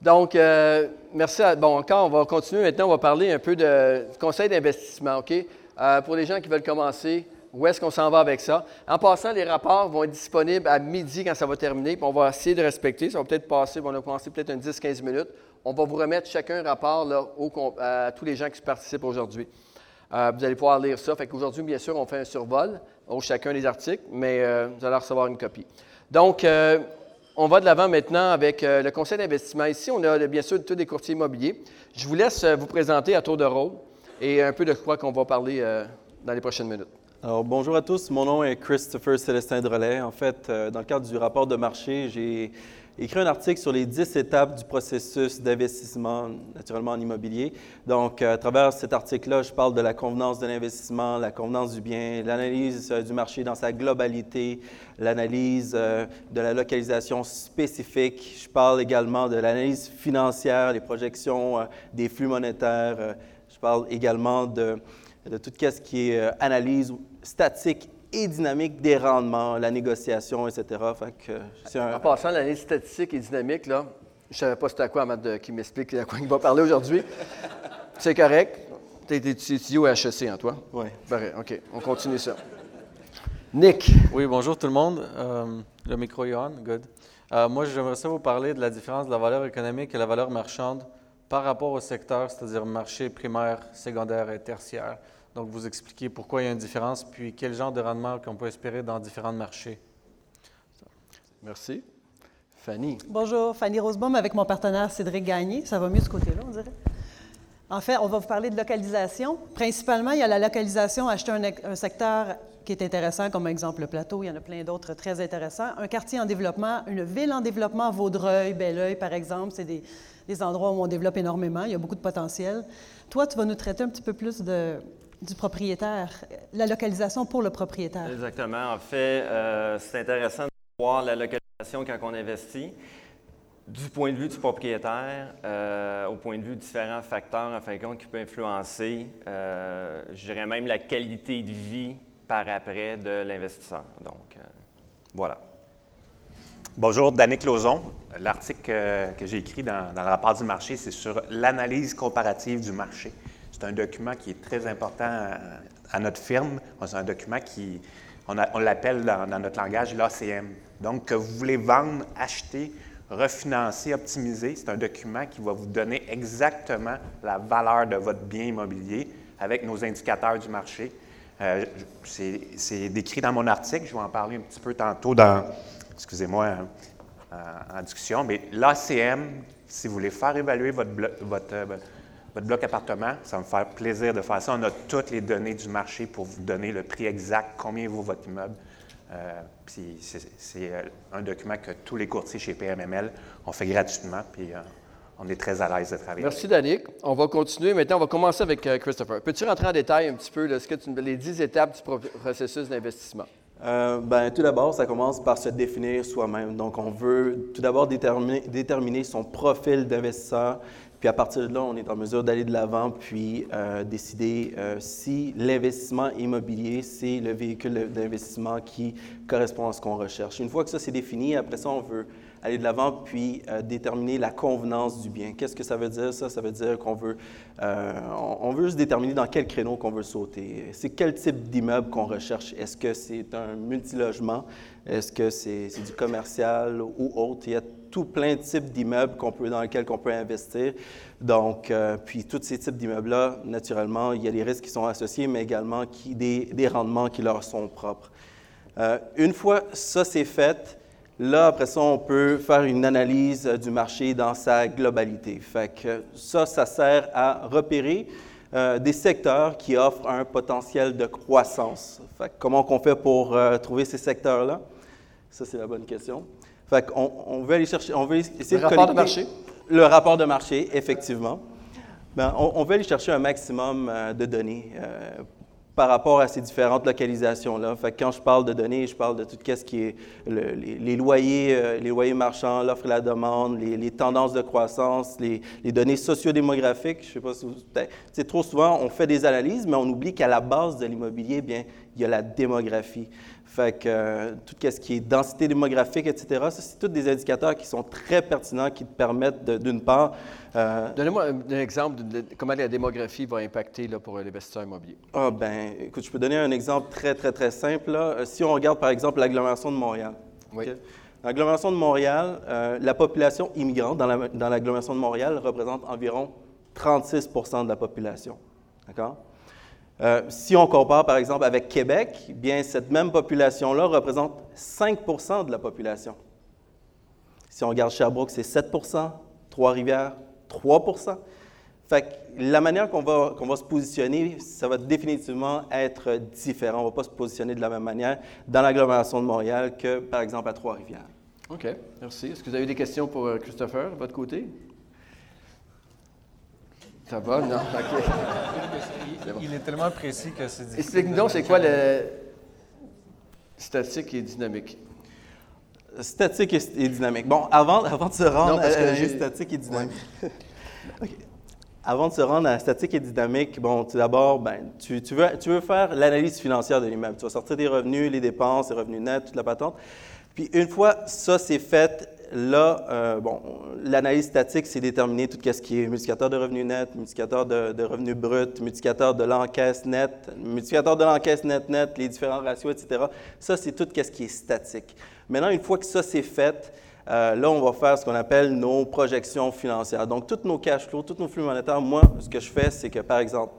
Donc, euh, merci. bon, encore, on va continuer. Maintenant, on va parler un peu de conseil d'investissement, OK? Euh, pour les gens qui veulent commencer, où est-ce qu'on s'en va avec ça? En passant, les rapports vont être disponibles à midi quand ça va terminer, puis on va essayer de respecter. Ça va peut-être passer, on va commencer peut-être un 10-15 minutes. On va vous remettre chacun un rapport à tous les gens qui participent aujourd'hui. Euh, vous allez pouvoir lire ça. Fait qu'aujourd'hui, bien sûr, on fait un survol au chacun des articles, mais vous allez recevoir une copie. Donc, on va de l'avant maintenant avec euh, le conseil d'investissement. Ici, on a bien sûr tous des courtiers immobiliers. Je vous laisse euh, vous présenter à tour de rôle et un peu de quoi qu'on va parler euh, dans les prochaines minutes. Alors, bonjour à tous. Mon nom est Christopher Célestin Drolet. En fait, dans le cadre du rapport de marché, j'ai écrit un article sur les 10 étapes du processus d'investissement, naturellement en immobilier. Donc, à travers cet article-là, je parle de la convenance de l'investissement, la convenance du bien, l'analyse du marché dans sa globalité, l'analyse euh, de la localisation spécifique. Je parle également de l'analyse financière, les projections euh, des flux monétaires. Euh, je parle également de, de tout ce qui est analyse statique et dynamique des rendements, la négociation, etc. En passant, l'analyse statistique et dynamique, là, je ne savais pas c'était à quoi avant qu'il m'explique à quoi il va parler aujourd'hui. C'est correct. Tu es étudié au HEC, hein, toi? Oui. OK. On continue ça. Nick. Oui, bonjour tout le monde. Euh, le micro est on, good. Euh, moi, j'aimerais ça vous parler de la différence de la valeur économique et la valeur marchande par rapport au secteur, c'est-à-dire marché primaire, secondaire et tertiaire. Donc, vous expliquer pourquoi il y a une différence, puis quel genre de rendement qu'on peut espérer dans différents marchés. Merci. Fanny. Bonjour, Fanny Rosebaum avec mon partenaire Cédric Gagné. Ça va mieux de ce côté-là, on dirait. En fait, on va vous parler de localisation. Principalement, il y a la localisation, acheter un secteur qui est intéressant, comme exemple le plateau, il y en a plein d'autres très intéressants. Un quartier en développement, une ville en développement, Vaudreuil, Belleuil, par exemple, c'est des, endroits où on développe énormément, il y a beaucoup de potentiel. Toi, tu vas nous traiter un petit peu plus de, du propriétaire, la localisation pour le propriétaire. Exactement. En fait, euh, c'est intéressant de voir la localisation quand on investit du point de vue du propriétaire, euh, au point de vue de différents facteurs, en fin de compte, qui peuvent influencer, euh, je dirais même la qualité de vie par après de l'investisseur. Donc, euh, voilà. Bonjour, Danick Lauzon. L'article que, j'ai écrit dans, le rapport du marché, c'est sur l'analyse comparative du marché. C'est un document qui est très important à, notre firme. C'est un document qui, on, l'appelle dans, notre langage l'ACM. Donc, que vous voulez vendre, acheter, refinancer, optimiser, c'est un document qui va vous donner exactement la valeur de votre bien immobilier avec nos indicateurs du marché. Euh, c'est décrit dans mon article, je vais en parler un petit peu tantôt dans, excusez-moi, euh, en, discussion, mais l'ACM, si vous voulez faire évaluer votre, votre, euh, votre bloc appartement, ça va me faire plaisir de faire ça. On a toutes les données du marché pour vous donner le prix exact, combien vaut votre immeuble. puis c'est un document que tous les courtiers chez PMML ont fait gratuitement. Puis on est très à l'aise de travailler. Merci, Danick. On va continuer. Maintenant, on va commencer avec euh, Christopher. Peux-tu rentrer en détail un petit peu de ce que tu, les dix étapes du processus d'investissement? Euh, ben, tout d'abord, ça commence par se définir soi-même. Donc, on veut tout d'abord déterminer, déterminer, son profil d'investisseur. Puis à partir de là, on est en mesure d'aller de l'avant puis euh, décider si l'investissement immobilier, c'est le véhicule d'investissement qui correspond à ce qu'on recherche. Une fois que ça c'est défini, après ça, on veut aller de l'avant, puis euh, déterminer la convenance du bien. Qu'est-ce que ça veut dire, ça? Ça veut dire qu'on veut, euh, on, veut juste déterminer dans quel créneau qu'on veut sauter. C'est quel type d'immeuble qu'on recherche? Est-ce que c'est un multilogement? Est-ce que c'est du commercial ou autre? Il y a tout plein de types d'immeubles dans lesquels on peut investir. Donc, euh, puis tous ces types d'immeubles-là, naturellement, il y a des risques qui sont associés, mais également des, des rendements qui leur sont propres. une fois ça c'est fait, Là, après ça, on peut faire une analyse euh, du marché dans sa globalité. Fait que ça, ça sert à repérer euh, des secteurs qui offrent un potentiel de croissance. Fait comment on fait pour euh, trouver ces secteurs-là? Ça, c'est la bonne question. Fait qu'on on veut aller chercher, on veut essayer le rapport de marché. Le rapport de marché, effectivement. Ben, on, on, veut aller chercher un maximum de données par rapport à ces différentes localisations-là. Quand je parle de données, je parle de tout ce qui est les, loyers, euh, les loyers marchands, l'offre et la demande, les, tendances de croissance, les, données sociodémographiques. Je sais pas si vous... C'est trop souvent, on fait des analyses, mais on oublie qu'à la base de l'immobilier, bien, il y a la démographie. Fait que euh, tout ce qui est densité démographique, etc., ça, c'est tous des indicateurs qui sont très pertinents, qui te permettent, d'une part... Euh, Donnez-moi un, exemple de, comment la démographie va impacter là, pour l'investisseur immobilier. Ah, ben, écoute, je peux donner un exemple très, très, très simple. Là. Si on regarde, par exemple, l'agglomération de Montréal. Oui. L'agglomération de Montréal, euh, la population immigrante dans l'agglomération de Montréal représente environ 36% de la population. D'accord? Euh, si on compare, par exemple, avec Québec, bien, cette même population-là représente 5% de la population. Si on regarde Sherbrooke, c'est 7% Trois-Rivières, 3 Fait que la manière qu'on va, qu'on va se positionner, ça va définitivement être différent. On ne va pas se positionner de la même manière dans l'agglomération de Montréal que, par exemple, à Trois-Rivières. OK, merci. Est-ce que vous avez des questions pour euh, Christopher, de votre côté? Ça va, non? Il est tellement précis que c'est difficile. Explique-nous donc, c'est quoi le statique et dynamique? Statique et, dynamique. Bon, avant, avant de se rendre à statique et dynamique. Avant de se rendre à statique et dynamique, bon, tout d'abord, ben, tu, tu, veux, tu veux faire l'analyse financière de l'immeuble. Tu vas sortir des revenus, les dépenses, les revenus nets, toute la patente. Puis une fois ça c'est fait, là, euh, bon, l'analyse statique, c'est déterminer tout ce qui est multiplicateur de revenus net, multiplicateur de, revenus bruts, multiplicateur de l'encaisse net, multiplicateur de l'encaisse net net, les différents ratios, etc. Ça, c'est tout ce qui est statique. Maintenant, une fois que ça c'est fait, euh, là, on va faire ce qu'on appelle nos projections financières. Donc, tous nos cash flows, tous nos flux monétaires, moi, ce que je fais, c'est que, par exemple,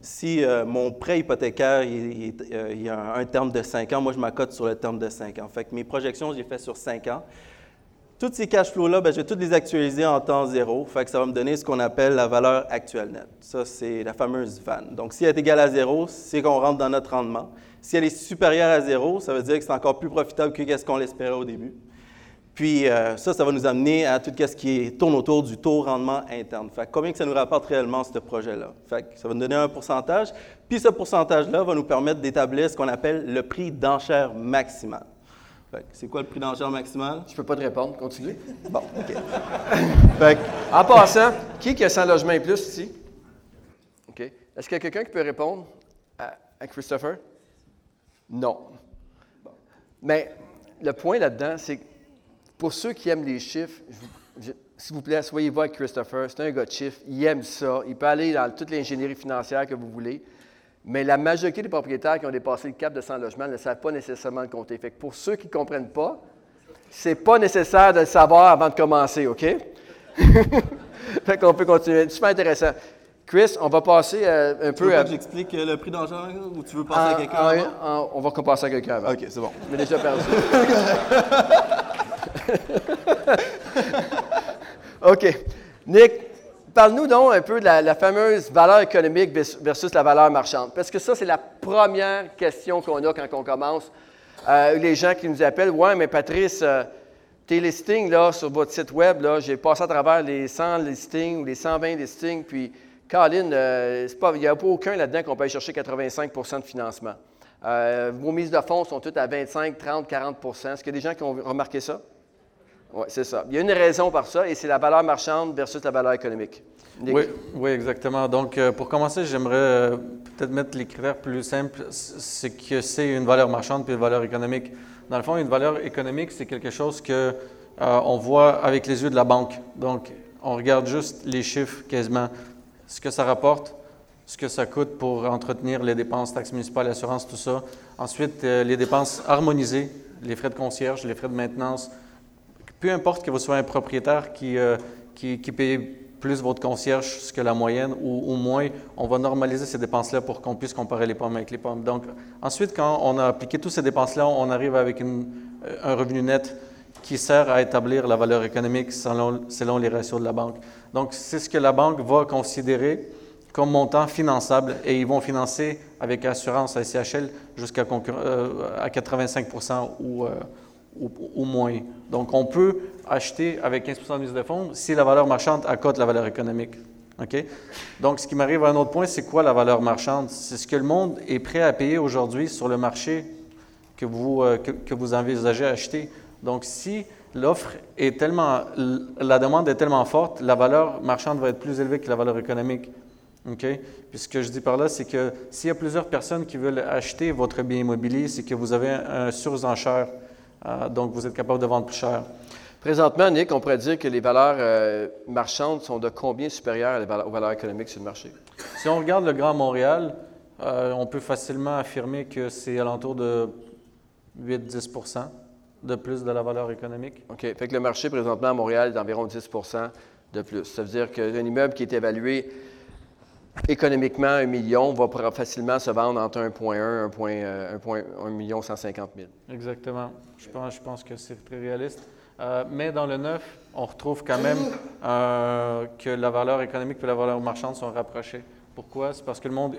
si euh, mon prêt hypothécaire, il, a un, terme de 5 ans, moi, je m'accote sur le terme de 5 ans. Fait que mes projections, je les fais sur 5 ans. Tous ces cash flows-là, ben, je vais tous les actualiser en temps zéro. Fait que ça va me donner ce qu'on appelle la valeur actuelle nette. Ça, c'est la fameuse VAN. Donc, si elle est égale à zéro, c'est qu'on rentre dans notre rendement. Si elle est supérieure à zéro, ça veut dire que c'est encore plus profitable que ce qu'on l'espérait au début. Puis euh, ça, ça va nous amener à tout ce qui tourne autour du taux rendement interne. Fait que combien que ça nous rapporte réellement, ce projet-là? Ça va nous donner un pourcentage. Puis ce pourcentage-là va nous permettre d'établir ce qu'on appelle le prix d'enchère maximal c'est quoi le prix d'enchère maximal? Je peux pas te répondre. Continue. Bon, OK. En passant, qui qui a 100 logements et plus ici? OK. Est-ce qu'il y a quelqu'un qui peut répondre à, Christopher? Non. Mais le point là-dedans, c'est que pour ceux qui aiment les chiffres, s'il vous plaît, soyez-vous avec Christopher. C'est un gars de chiffres. Il aime ça. Il peut aller dans toute l'ingénierie financière que vous voulez. Mais la majorité des propriétaires qui ont dépassé le cap de 100 logements ne savent pas nécessairement le compter. Fait que pour ceux qui ne comprennent pas, c'est pas nécessaire de le savoir avant de commencer, OK? fait qu'on peut continuer. Super intéressant. Chris, on va passer euh, un peu. Tu à... que j'explique euh, le prix d'argent ou tu veux passer à quelqu'un On va passer à quelqu'un avant. OK, c'est bon. Mais déjà perdu. OK. Nick, Parle-nous donc un peu de la, fameuse valeur économique versus la valeur marchande, parce que ça, c'est la première question qu'on a quand on commence. Euh, les gens qui nous appellent, ouais, mais Patrice, euh, tes listings là, sur votre site web, j'ai passé à travers les 100 listings ou les 120 listings, puis Colin, euh, il n'y a pas aucun là-dedans qu'on peut aller chercher 85% de financement. vos mises de fonds sont toutes à 25, 30, 40% Est-ce qu'il y a des gens qui ont remarqué ça? Oui, c'est ça. Il y a une raison par ça, et c'est la valeur marchande versus la valeur économique. Oui, oui, exactement. Donc, euh, pour commencer, j'aimerais euh, peut-être mettre les critères plus simples. C'est que c'est une valeur marchande puis une valeur économique. Dans le fond, une valeur économique, c'est quelque chose que euh, on voit avec les yeux de la banque. Donc, on regarde juste les chiffres quasiment, ce que ça rapporte, ce que ça coûte pour entretenir les dépenses, taxes municipales, assurances, tout ça. Ensuite, les dépenses harmonisées, les frais de concierge, les frais de maintenance, peu importe que vous soyez un propriétaire qui, euh, qui, paye plus votre concierge que la moyenne ou au moins, on va normaliser ces dépenses-là pour qu'on puisse comparer les pommes avec les pommes. Donc, ensuite, quand on a appliqué toutes ces dépenses-là, on arrive avec euh, un revenu net qui sert à établir la valeur économique selon, selon les ratios de la banque. Donc, c'est ce que la banque va considérer comme montant finançable et ils vont financer avec assurance à SCHL jusqu'à euh, à 85% ou, ou, moins. Donc, on peut acheter avec 15 de mise de fonds si la valeur marchande accote la valeur économique. OK? Donc, ce qui m'arrive à un autre point, c'est quoi la valeur marchande? C'est ce que le monde est prêt à payer aujourd'hui sur le marché que vous, euh, que, vous envisagez acheter. Donc, si l'offre est tellement, la demande est tellement forte, la valeur marchande va être plus élevée que la valeur économique. OK? Puis ce que je dis par là, c'est que s'il y a plusieurs personnes qui veulent acheter votre bien immobilier, c'est que vous avez un, un surenchère. Euh, donc, vous êtes capable de vendre plus cher. Présentement, Nick, on pourrait dire que les valeurs euh, marchandes sont de combien supérieures aux valeurs économiques sur le marché? Si on regarde le Grand Montréal, euh, on peut facilement affirmer que c'est alentour de 8-10% de plus de la valeur économique. OK. Fait que le marché présentement à Montréal est d'environ 10 de plus. Ça veut dire qu'un immeuble qui est évalué économiquement un million va facilement se vendre entre 1,1 et 1,1 million 150 000. Exactement. Je pense, je pense que c'est très réaliste. Euh, mais dans le neuf, on retrouve quand même euh, que la valeur économique et la valeur marchande sont rapprochées. Pourquoi? C'est parce que le monde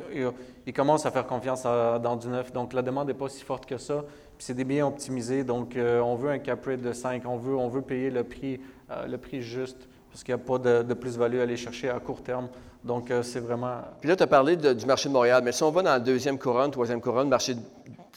il, commence à faire confiance dans du neuf. Donc, la demande n'est pas si forte que ça. Puis, c'est des biens optimisés. Donc, euh, on veut un cap rate de 5. On veut, on veut payer le prix, euh, le prix juste parce qu'il n'y a pas de, de plus-value à aller chercher à court terme. Donc, euh, c'est vraiment Puis là, tu as parlé de- du marché de Montréal, mais si on va dans la deuxième couronne, troisième couronne, marché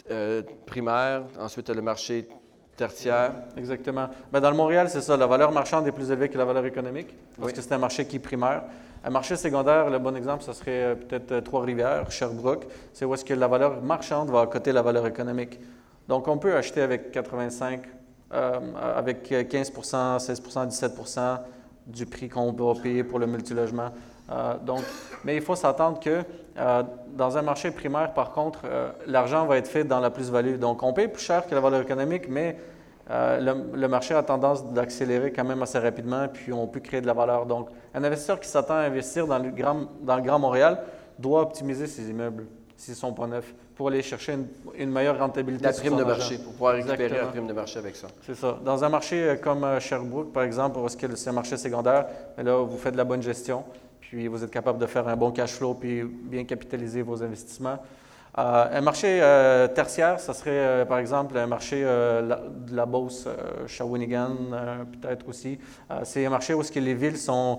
euh, primaire, ensuite le marché tertiaire. Exactement. Ben, dans le Montréal, c'est ça. La valeur marchande est plus élevée que la valeur économique parce Oui. que c'est un marché qui est primaire. Un marché secondaire, le bon exemple, ce serait euh, peut-être Trois-Rivières, Sherbrooke. C'est où est-ce que la valeur marchande va à côté la valeur économique. Donc, on peut acheter avec 85, euh, avec euh, 15% 16% 17 du prix qu'on va payer pour le multilogement. Euh, donc, mais il faut s'attendre que euh, dans un marché primaire, par contre, euh, l'argent va être fait dans la plus-value. Donc, on paye plus cher que la valeur économique, mais euh, le, le marché a tendance d'accélérer quand même assez rapidement, puis on peut créer de la valeur. Donc, un investisseur qui s'attend à investir dans le, grand, dans le Grand Montréal doit optimiser ses immeubles, s'ils ne sont pas neufs, pour aller chercher une, une meilleure rentabilité. La sur prime son de marché, pour pouvoir récupérer Exactement. la prime de marché avec ça. C'est ça. Dans un marché euh, comme euh, Sherbrooke, par exemple, où c'est un marché secondaire, mais là, vous faites de la bonne gestion, puis vous êtes capable de faire un bon cash flow, puis bien capitaliser vos investissements. Euh, un marché euh, tertiaire, ça serait, euh, par exemple, un marché de la Beauce, Shawinigan, peut-être aussi. C'est un marché où est-ce que les villes sont,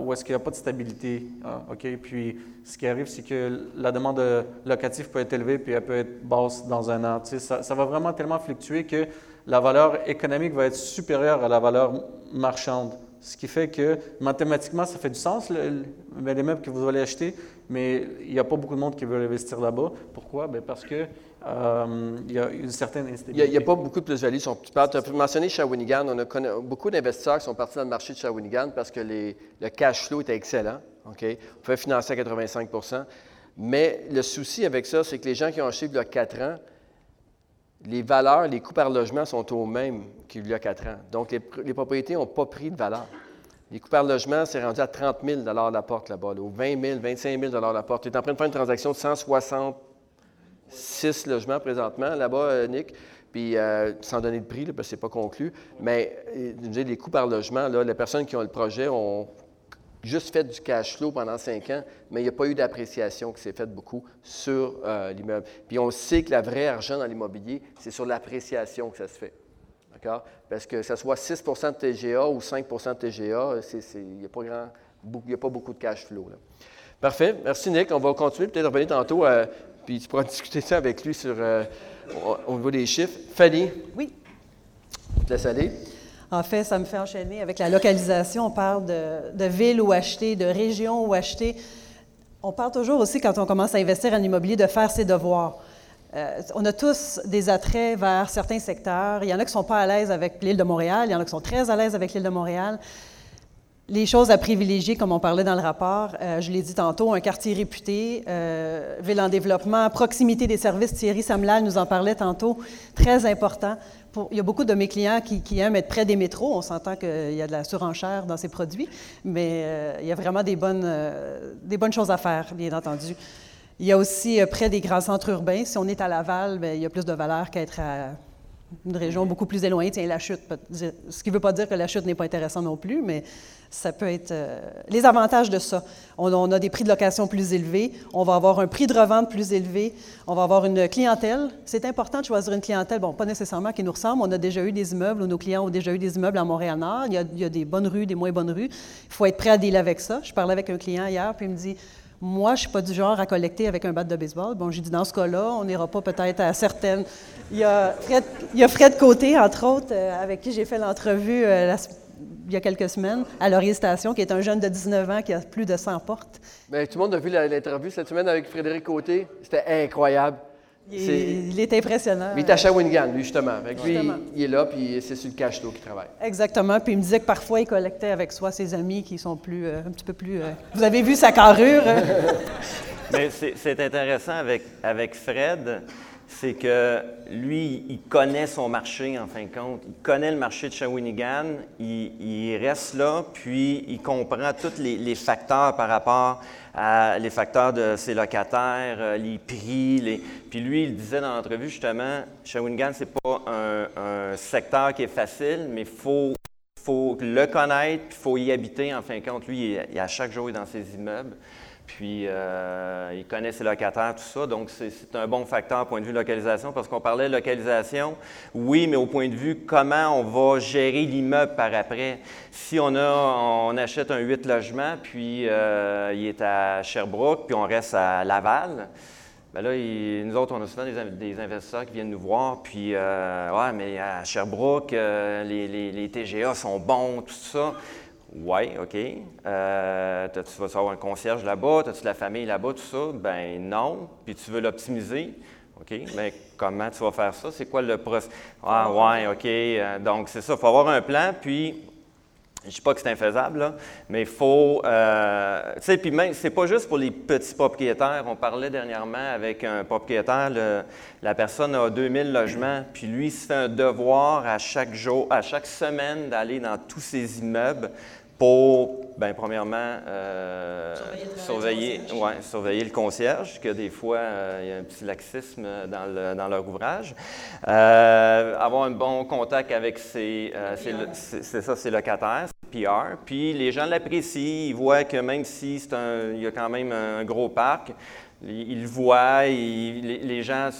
où est-ce qu'il n'y a pas de stabilité. hein? Puis, ce qui arrive, c'est que la demande locative peut être élevée, puis elle peut être basse dans un an. Ça, ça va vraiment tellement fluctuer que la valeur économique va être supérieure à la valeur marchande. Ce qui fait que mathématiquement, ça fait du sens, le- le- ben, les meubles que vous allez acheter, mais il n'y a pas beaucoup de monde qui veut investir là-bas. Pourquoi? Ben, parce que euh, il y a une certaine Il n'y instabilité. a, pas beaucoup de plus-value. Tu as mentionné Shawinigan. On a connu- beaucoup d'investisseurs qui sont partis dans le marché de Shawinigan parce que les- le cash flow était excellent. On pouvait financer à 85% Mais le souci avec ça, c'est que les gens qui ont acheté il y a 4 ans, les valeurs, les coûts par logement sont aux mêmes qu'il y a 4 ans. Donc, les, pr- les propriétés n'ont pas pris de valeur. Les coûts par logement, c'est rendu à 30 000 la porte là-bas, là, ou 20 000, 25 000 la porte. Tu es en train de faire une transaction de 166 logements présentement là-bas, euh, Nick. Puis, euh, sans donner de prix, parce ce n'est pas conclu. Mais euh, les coûts par logement, les personnes qui ont le projet ont juste fait du cash flow pendant cinq ans, mais il n'y a pas eu d'appréciation qui s'est faite beaucoup sur euh, l'immeuble. Puis on sait que la vraie argent dans l'immobilier, c'est sur l'appréciation que ça se fait. D'accord? Parce que ça soit 6% de TGA ou 5% de TGA, il n'y a, pas grand- beaucoup- il y a pas beaucoup de cash flow. là. Parfait. Merci, Nick. On va continuer, peut-être revenir tantôt, euh, puis tu pourras discuter ça avec lui sur, euh, au, au niveau des chiffres. Fanny, Oui. je te laisse aller. En fait, ça me fait enchaîner avec la localisation. On parle de, ville où acheter, de région où acheter. On parle toujours aussi, quand on commence à investir en immobilier, de faire ses devoirs. Euh, on a tous des attraits vers certains secteurs. Il y en a qui ne sont pas à l'aise avec l'île de Montréal, il y en a qui sont très à l'aise avec l'île de Montréal. Les choses à privilégier, comme on parlait dans le rapport, euh, je l'ai dit tantôt, un quartier réputé, euh, ville en développement, proximité des services. Thierry Samlal nous en parlait tantôt, très important. Il y a beaucoup de mes clients qui, aiment être près des métros. On s'entend qu'il y a de la surenchère dans ces produits, mais euh, il y a vraiment des bonnes, choses à faire, bien entendu. Il y a aussi près des grands centres urbains. Si on est à Laval, bien, il y a plus de valeur qu'être à une région beaucoup plus éloignée. Tiens, la chute, ce qui ne veut pas dire que la chute n'est pas intéressante non plus, mais ça peut être euh, les avantages de ça. On, a des prix de location plus élevés, on va avoir un prix de revente plus élevé, on va avoir une clientèle. C'est important de choisir une clientèle, bon, pas nécessairement qui nous ressemble. On a déjà eu des immeubles, ou nos clients ont déjà eu des immeubles à Montréal-Nord. Il, il y a des bonnes rues, des moins bonnes rues. Il faut être prêt à dealer avec ça. Je parlais avec un client hier, puis il me dit moi, je suis pas du genre à collecter avec un bat de baseball. Bon, j'ai dit, dans ce cas-là, on n'ira pas peut-être à certaines. Il y a Fred, il y a Fred Côté, entre autres, euh, avec qui j'ai fait l'entrevue euh, il y a quelques semaines à Laurier Station, qui est un jeune de 19 ans qui a plus de 100 portes. Bien, tout le monde a vu l'interview cette semaine avec Frédéric Côté. C'était incroyable. Il est, il est impressionnant. Il est à Shawinigan, lui, justement. Fait que lui, il est là, puis c'est sur le cash qu'il travaille. Exactement. Puis il me disait que parfois, il collectait avec soi ses amis qui sont plus, euh, un petit peu plus... euh, Vous avez vu sa carrure? hein? Mais c'est c'est intéressant avec, avec Fred, c'est que lui, il connaît son marché en fin de compte. Il connaît le marché de Shawinigan, il, reste là, puis il comprend tous les, facteurs par rapport à les facteurs de ses locataires, euh, les prix. Puis lui, il disait dans l'entrevue justement, Shawinigan, c'est pas un, secteur qui est facile, mais il faut faut le connaître, puis il faut y habiter. En fin de compte, lui, il il à chaque jour il est dans ses immeubles. Puis, euh, il connaît ses locataires, tout ça. Donc, c'est- un bon facteur au point de vue localisation, parce qu'on parlait de localisation, oui, mais au point de vue comment on va gérer l'immeuble par après. Si on, a, on achète un 8 logements, puis euh, il est à Sherbrooke, puis on reste à Laval, ben là, nous autres, on a souvent des, in- des investisseurs qui viennent nous voir, puis, euh, ouais, mais à Sherbrooke, euh, les, les- les TGA sont bons, tout ça. Oui, OK. Euh, tu vas avoir un concierge là-bas, as-tu de la famille là-bas, tout ça? Ben non. Puis tu veux l'optimiser? OK. Mais comment tu vas faire ça? C'est quoi le processus? Ah, ouais, OK. Euh, donc, c'est ça. Il faut avoir un plan, puis je ne dis pas que c'est infaisable, là, mais il faut. euh, tu sais, puis même, c'est pas juste pour les petits propriétaires. On parlait dernièrement avec un propriétaire, la personne a 2000 logements, puis lui, il se fait un devoir à chaque jour, à chaque semaine d'aller dans tous ses immeubles pour, bien, premièrement, euh, surveiller, ouais, surveiller le concierge, que des fois, euh, il y a un petit laxisme dans, le- dans leur ouvrage. Euh, avoir un bon contact avec ses, ses ça, locataires, ses PR. Puis les gens l'apprécient, ils voient que même si c'est un, il y a quand même un gros parc, ils, ils le voient, ils- les, les gens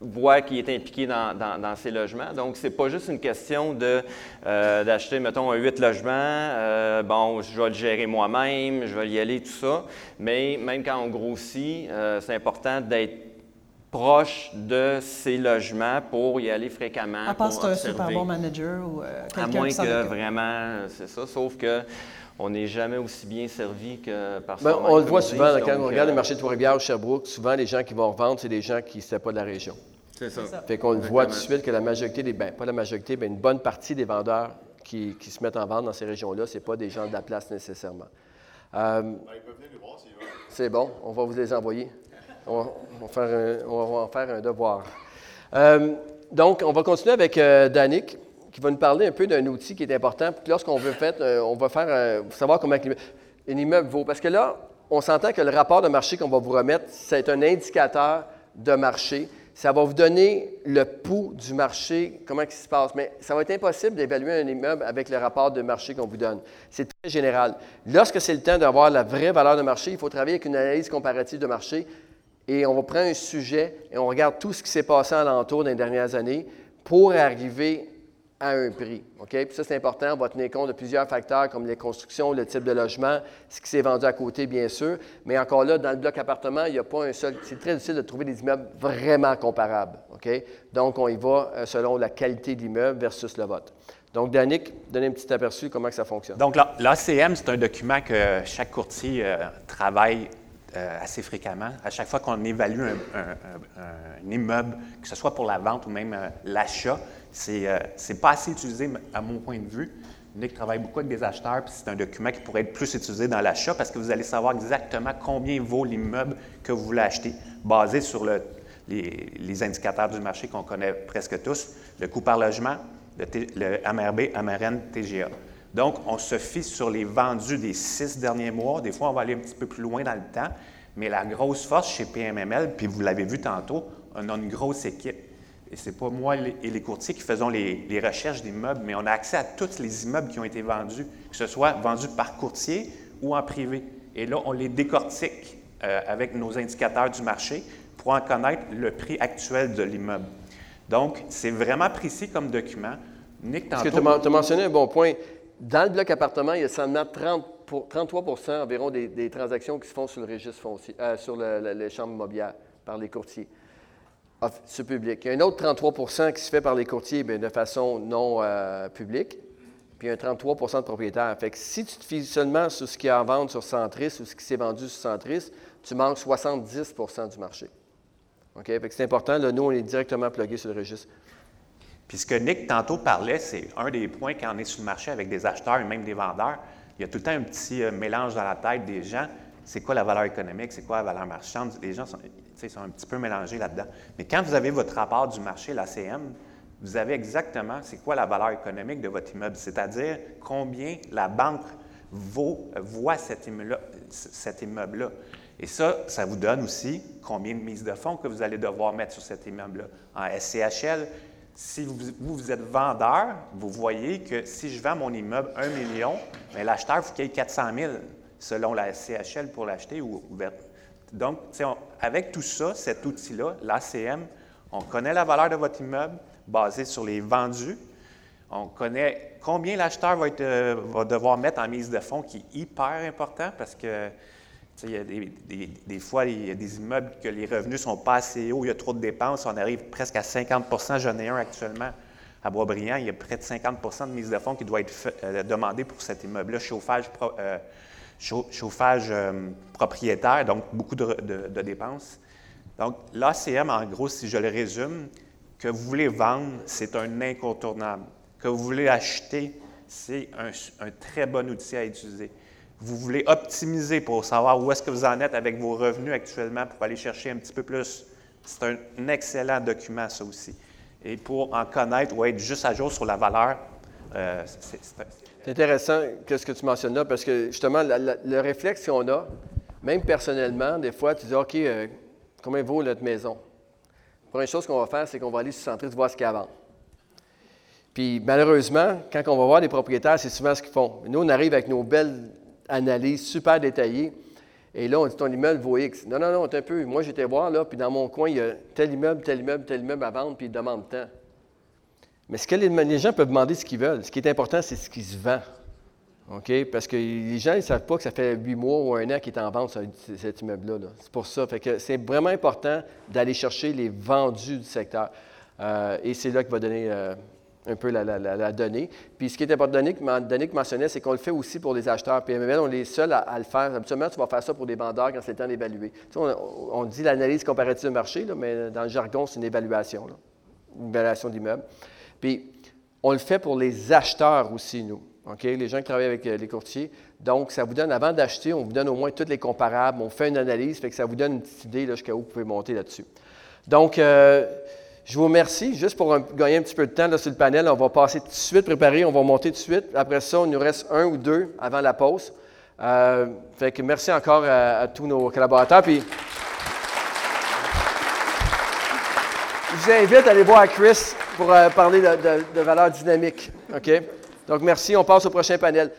voient qu'il est impliqué dans, ces logements. Donc, c'est pas juste une question de, euh, d'acheter, mettons, un 8 logements. euh, bon, je vais le gérer moi-même, je vais y aller, tout ça. Mais même quand on grossit, euh, c'est important d'être proche de ces logements pour y aller fréquemment. À part c'est un super bon manager ou euh, À quelqu'un moins qui s'en que vraiment, c'est ça. Sauf que on n'est jamais aussi bien servi que par Ben, on le voit souvent, quand on regarde euh, les marchés de Trois-Rivières ou Sherbrooke, souvent les gens qui vont revendre, c'est des gens qui ne pas de la région. C'est ça. Fait qu'on le voit tout de suite que la majorité des, ben, pas la majorité, mais une bonne partie des vendeurs qui, qui se mettent en vente dans ces régions-là, ce pas des gens de la place nécessairement. Euh, c'est bon, on va vous les envoyer. On va, en faire un devoir. Euh, donc, on va continuer avec euh, Danick, qui va nous parler un peu d'un outil qui est important. Lorsqu'on veut faire, euh, on va faire, euh, savoir comment un immeuble vaut. Parce que là, on s'entend que le rapport de marché qu'on va vous remettre, c'est un indicateur de marché. Ça va vous donner le pouls du marché, comment il se passe. Mais ça va être impossible d'évaluer un immeuble avec le rapport de marché qu'on vous donne. C'est très général. Lorsque c'est le temps d'avoir la vraie valeur de marché, il faut travailler avec une analyse comparative de marché. Et on va prendre un sujet et on regarde tout ce qui s'est passé alentour dans les dernières années pour arriver à un prix. Puis ça, c'est important. On va tenir compte de plusieurs facteurs comme les constructions, le type de logement, ce qui s'est vendu à côté, bien sûr. Mais encore là, dans le bloc appartement, il n'y a pas un seul. C'est très difficile de trouver des immeubles vraiment comparables. Donc, on y va euh, selon la qualité de l'immeuble versus le vote. Donc, Danick, donnez un petit aperçu comment ça fonctionne. Donc, la- l'ACM, c'est un document que chaque courtier euh, travaille euh, assez fréquemment. À chaque fois qu'on évalue un, immeuble, que ce soit pour la vente ou même euh, l'achat, c'est euh, c'est pas assez utilisé à mon point de vue. Nick travaille beaucoup avec des acheteurs, puis c'est un document qui pourrait être plus utilisé dans l'achat parce que vous allez savoir exactement combien vaut l'immeuble que vous voulez acheter, basé sur le- les, indicateurs du marché qu'on connaît presque tous, le coût par logement, le, le MRB, MRN, TGA. Donc, on se fie sur les vendus des six derniers mois. Des fois, on va aller un petit peu plus loin dans le temps. Mais la grosse force chez PMML, puis vous l'avez vu tantôt, on a une grosse équipe. Et ce n'est pas moi et les courtiers qui faisons les, les recherches d'immeubles, mais on a accès à tous les immeubles qui ont été vendus, que ce soit vendus par courtier ou en privé. Et là, on les décortique euh, avec nos indicateurs du marché pour en connaître le prix actuel de l'immeuble. Donc, c'est vraiment précis comme document. Nick, Parce tantôt... que tu as mentionné un bon point. Dans le bloc appartement, il y a seulement 30 pour- 33% environ des, transactions qui se font sur le registre foncier, euh, sur le- le- les chambres immobilières par les courtiers. Off- Sur public. Il y a un autre 33% qui se fait par les courtiers de façon non euh, publique. Puis puis un 33% de propriétaires. Fait que si tu te fies seulement sur ce qui est en vente sur Centris ou ce qui s'est vendu sur Centris, tu manques 70% du marché. OK? Fait que c'est important. Là, nous, on est directement plugué sur le registre. Puis ce que Nick tantôt parlait, c'est un des points quand on est sur le marché avec des acheteurs et même des vendeurs. Il y a tout le temps un petit euh, mélange dans la tête des gens. C'est quoi la valeur économique? C'est quoi la valeur marchande? Les gens sont, sont un petit peu mélangés là-dedans. Mais quand vous avez votre rapport du marché, l'ACM, vous avez exactement c'est quoi la valeur économique de votre immeuble, c'est-à-dire combien la banque vaut, voit cet immeuble-là. Et ça, ça vous donne aussi combien de mise de fonds que vous allez devoir mettre sur cet immeuble-là. En SCHL, si vous, vous, êtes vendeur, vous voyez que si je vends mon immeuble 1 million, mais l'acheteur, il faut qu'il ait 400 000 selon la SCHL pour l'acheter ou Donc, avec tout ça, cet outil-là, l'ACM, on connaît la valeur de votre immeuble basé sur les vendus. On connaît combien l'acheteur va, euh, va, devoir mettre en mise de fonds, qui est hyper important parce que il y a des, fois, il y a des immeubles que les revenus ne sont pas assez hauts, il y a trop de dépenses, on arrive presque à 50% J'en ai un actuellement à Boisbriand, il y a près de 50% de mise de fonds qui doit être euh, demandé pour cet immeuble-là, chauffage, euh, chauffage euh, propriétaire, donc beaucoup de, dépenses. Donc, l'ACM, en gros, si je le résume, que vous voulez vendre, c'est un incontournable. Que vous voulez acheter, c'est un très bon outil à utiliser vous voulez optimiser pour savoir où est-ce que vous en êtes avec vos revenus actuellement pour aller chercher un petit peu plus, c'est un excellent document, ça aussi. Et pour en connaître ou être juste à jour sur la valeur, euh, c'est intéressant ce que tu mentionnes là, parce que justement, le réflexe qu'on a, même personnellement, des fois, tu dis OK, euh, combien vaut notre maison? La première chose qu'on va faire, c'est qu'on va aller se centrer de voir ce qu'il y a avant. Puis malheureusement, quand on va voir des propriétaires, c'est souvent ce qu'ils font. Nous, on arrive avec nos belles analyse super détaillée. Et là, on dit ton immeuble vaut X. Non, non, non, un peu. Moi, j'étais voir, là, puis dans mon coin, il y a tel immeuble, tel immeuble, tel immeuble à vendre, puis ils demandent tant. Mais ce que les, gens peuvent demander ce qu'ils veulent. Ce qui est important, c'est ce qui se vend. OK? Parce que les gens, ils ne savent pas que ça fait huit mois ou un an qu'il est en vente, cet immeuble-là. C'est pour ça. Fait que c'est vraiment important d'aller chercher les vendus du secteur. Euh, et c'est là qu'il va donner euh, un peu la, donnée. Puis ce qui est important, Danick, mentionnait, c'est qu'on le fait aussi pour les acheteurs PMML. On est seul à, le faire. Habituellement, tu vas faire ça pour des vendeurs quand c'est le temps d'évaluer. Tu sais, on, dit l'analyse comparative de marché, mais dans le jargon, c'est une évaluation, une évaluation d'immeuble. Puis on le fait pour les acheteurs aussi, nous. Les gens qui travaillent avec euh, les courtiers. Donc, ça vous donne, avant d'acheter, on vous donne au moins toutes les comparables. On fait une analyse, fait que ça vous donne une petite idée jusqu'à où vous pouvez monter là-dessus. Donc, euh, je vous remercie. Juste pour gagner un petit peu de temps sur le panel, on va passer tout de suite préparer, on va monter tout de suite. Après ça, il nous reste un ou deux avant la pause. Euh, fait que merci encore à, tous nos collaborateurs. Puis, je vous invite à aller voir Chris pour euh, parler de, de, de valeurs dynamiques. OK? Donc, merci. On passe au prochain panel.